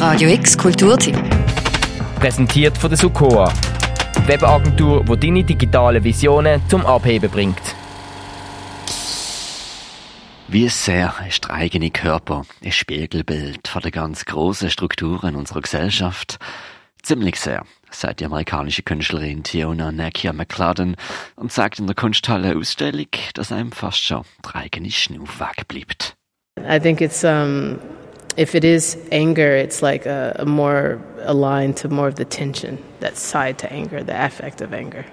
Radio X Kulturteam. Präsentiert von der Sukoa. Webagentur, die deine digitalen Visionen zum Abheben bringt. Wie sehr ist der eigene Körper ein Spiegelbild von der ganz großen Strukturen unserer Gesellschaft? Ziemlich sehr, sagt die amerikanische Künstlerin Tiona Nakia McCladden und sagt in der Kunsthalle Ausstellung, dass einem fast schon der eigene Schnuff wegbleibt. I think it's um, if it is anger, it's like a, a more aligned to more of the tension, that side to anger, the affect of anger.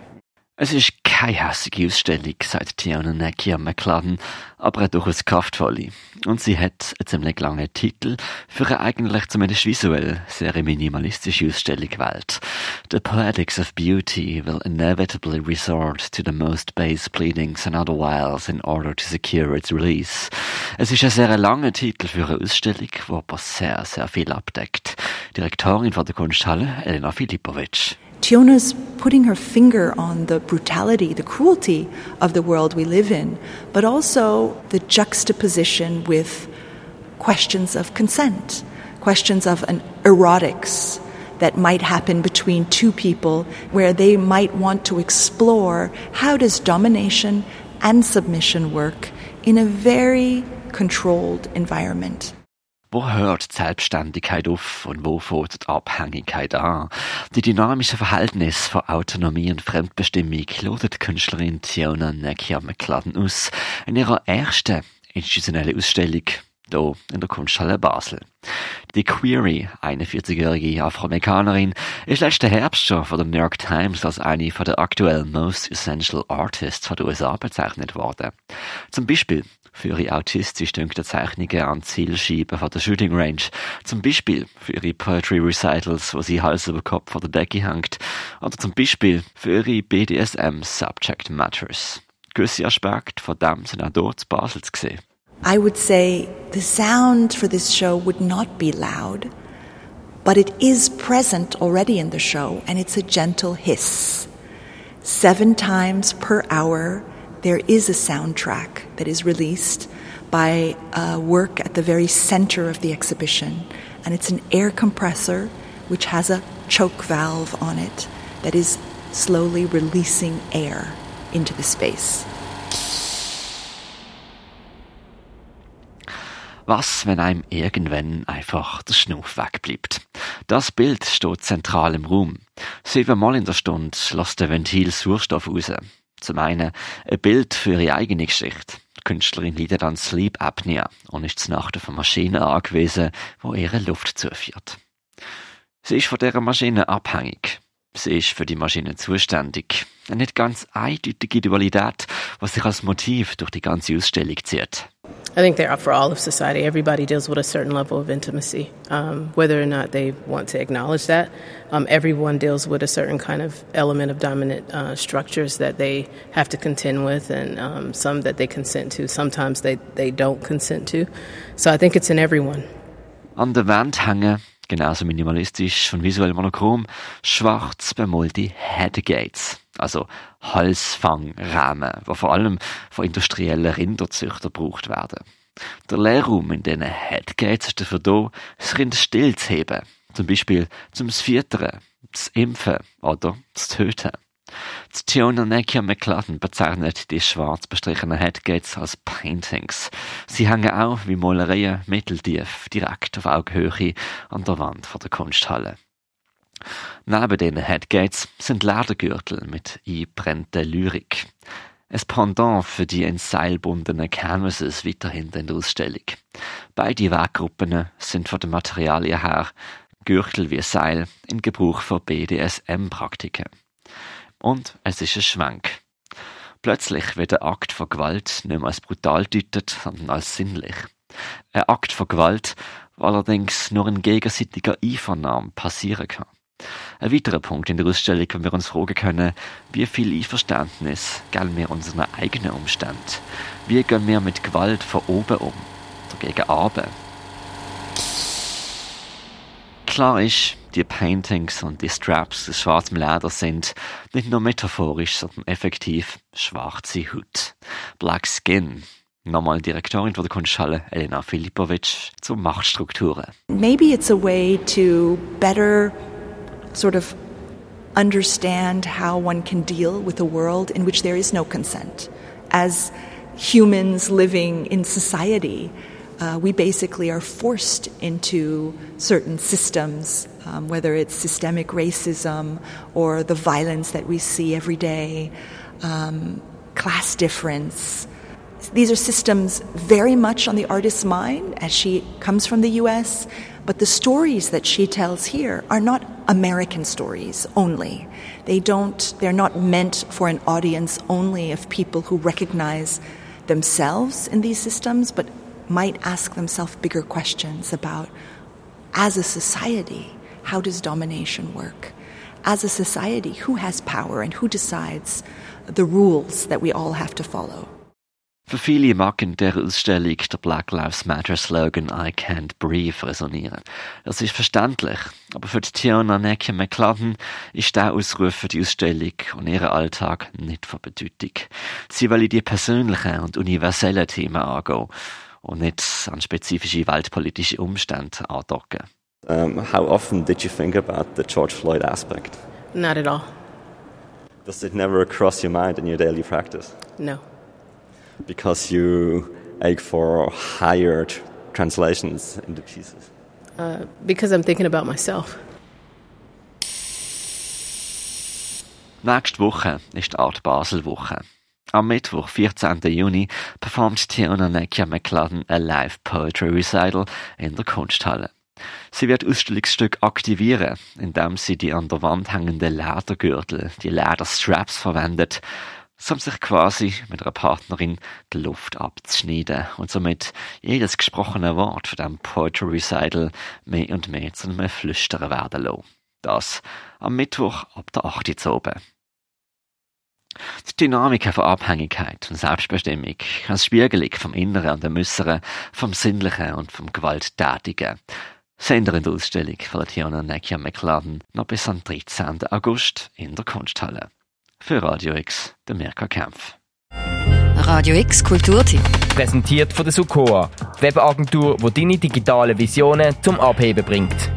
Es ist keine hässliche Ausstellung, sagt Tiana Nakia McCladden, aber eine durchaus kraftvolle. Und sie hat einen ziemlich langen Titel für eine eigentlich zumindest visuell sehr minimalistische Ausstellung gewählt. The Poetics of Beauty will inevitably resort to the most base pleadings and other wiles in order to secure its release. Es ist ein sehr langer Titel für eine Ausstellung, die aber sehr, sehr viel abdeckt. Direktorin von der Kunsthalle, Elena Filipovic. Tiona's putting her finger on the brutality, the cruelty of the world we live in, but also the juxtaposition with questions of consent, questions of an erotics that might happen between two people where they might want to explore how does domination and submission work in a very controlled environment. Wo hört die Selbstständigkeit auf und wo fängt die Abhängigkeit an? Die dynamische Verhältnis von Autonomie und Fremdbestimmung lotet Künstlerin Tiona Nekia McCladden aus in ihrer ersten institutionellen Ausstellung hier in der Kunsthalle Basel. Die Query, 41-jährige Afroamerikanerin, ist letzten Herbst schon von der New York Times als eine von der aktuellen Most Essential Artists von den USA bezeichnet worden. Zum Beispiel für ihre autistisch dünkten Zeichnungen an Zielscheiben von der Shooting Range, zum Beispiel für ihre Poetry Recitals, wo sie Hals über Kopf von der Decke hängt, oder zum Beispiel für ihre BDSM Subject Matters. Gewisse Aspekte von dem sind auch dort zu Basel zu sehen. I would say the sound for this show would not be loud, but it is present already in the show, and it's a gentle hiss. Seven times per hour, there is a soundtrack that is released by a work at the very center of the exhibition, and it's an air compressor which has a choke valve on it that is slowly releasing air into the space. Was, wenn einem irgendwann einfach der Schnuff wegbleibt? Das Bild steht zentral im Raum. Siebenmal in der Stunde lässt der Ventil Sauerstoff raus. Zum einen ein Bild für ihre eigene Geschichte. Die Künstlerin leidet an Sleep Apnea und ist zur Nacht auf eine Maschine angewiesen, wo ihre Luft zuführt. Sie ist von dieser Maschine abhängig. Sie ist für die Maschine zuständig. Eine nicht ganz eindeutige Dualität, was sich als Motiv durch die ganze Ausstellung zieht. I think they're up for all of society. Everybody deals with a certain level of intimacy, um, whether or not they want to acknowledge that. Um, everyone deals with a certain kind of element of dominant uh, structures that they have to contend with, and um, some that they consent to. Sometimes they, they don't consent to. So I think it's in everyone. An der Wand hängen, genauso minimalistisch und visuell monochrom, schwarz bemalte Headgates. Also Halsfangrahmen, die vor allem von industriellen Rinderzüchtern gebraucht werden. Der Leerraum in diesen Headgates ist dafür da, das Rind heben. Zum Beispiel zum Füttern, zu Impfen oder zu töten. Die Tiona Nekia McCladden bezeichnet die schwarz bestrichenen Headgates als Paintings. Sie hängen auch wie Malereien mitteltief direkt auf Augenhöhe an der Wand von der Kunsthalle. Neben den Headgates sind Ledergürtel mit eingebrannter Lyrik. Ein Pendant für die in Seil bundenen Canvases weiterhin in der Ausstellung. Beide Weggruppen sind von den Materialien her Gürtel wie Seil in Gebrauch für BDSM-Praktiken. Und es ist ein Schwenk. Plötzlich wird der Akt von Gewalt nicht mehr als brutal deutet, sondern als sinnlich. Ein Akt von Gewalt, der allerdings nur in gegenseitiger Einvernahme passieren kann. Ein weiterer Punkt in der Ausstellung, wo wir uns fragen können, wie viel Einverständnis geben wir unseren eigenen Umständen? Wie gehen wir mit Gewalt von oben um? Dagegen aber. Klar ist, die Paintings und die Straps aus schwarzem Leder sind nicht nur metaphorisch, sondern effektiv schwarze Haut. Black Skin. Nochmal Direktorin von der Kunsthalle, Elena Filipovic, zu Machtstrukturen. Maybe it's a way to better sort of understand how one can deal with a world in which there is no consent. As humans living in society, uh, we basically are forced into certain systems, um, whether it's systemic racism or the violence that we see every day, um, class difference. These are systems very much on the artist's mind as she comes from the US, but the stories that she tells here are not American stories only. They don't, they're not meant for an audience only of people who recognize themselves in these systems, but might ask themselves bigger questions about as a society, how does domination work? As a society, who has power and who decides the rules that we all have to follow? Für viele mag in der Ausstellung der Black Lives Matter Slogan I Can't Breathe resonieren. Das ist verständlich, aber für die Tiana Nekia McLaren ist der Ausruf für die Ausstellung und ihren Alltag nicht von Bedeutung. Sie wollen die persönlichen und universellen Themen angehen und nicht an spezifische weltpolitische Umstände andocken. Um, how often did you think about the George Floyd aspect? Not at all. Does it never cross your mind in your daily practice? No. Because you ache for higher tr translations into pieces? Uh, because I'm thinking about myself. Nächste Woche ist die Art Basel Woche. Am Mittwoch, 14. Juni, performt Tiona Nekia McLaren ein Live Poetry Recital in der Kunsthalle. Sie wird Ausstellungsstück aktivieren, indem sie die an der Wand hängenden Ledergürtel, die Lederstraps verwendet, um sich quasi mit einer Partnerin die Luft abzuschneiden und somit jedes gesprochene Wort von dem Poetry Recital mehr und mehr zu einem Flüstern werden lassen. Das am Mittwoch ab der 8. Uhr oben. Die Dynamiken von Abhängigkeit und Selbstbestimmung, als Spiegelung vom Inneren und dem Äußeren, vom Sinnlichen und vom Gewalttätigen, Sender in der Ausstellung von Tiana Nekia McLaren noch bis am 13. August in der Kunsthalle. Für Radio X, der Mirka Kempf. Radio X Kulturtipp. Präsentiert von der Sukoa, Webagentur, wo deine digitale Visionen zum Abheben bringt.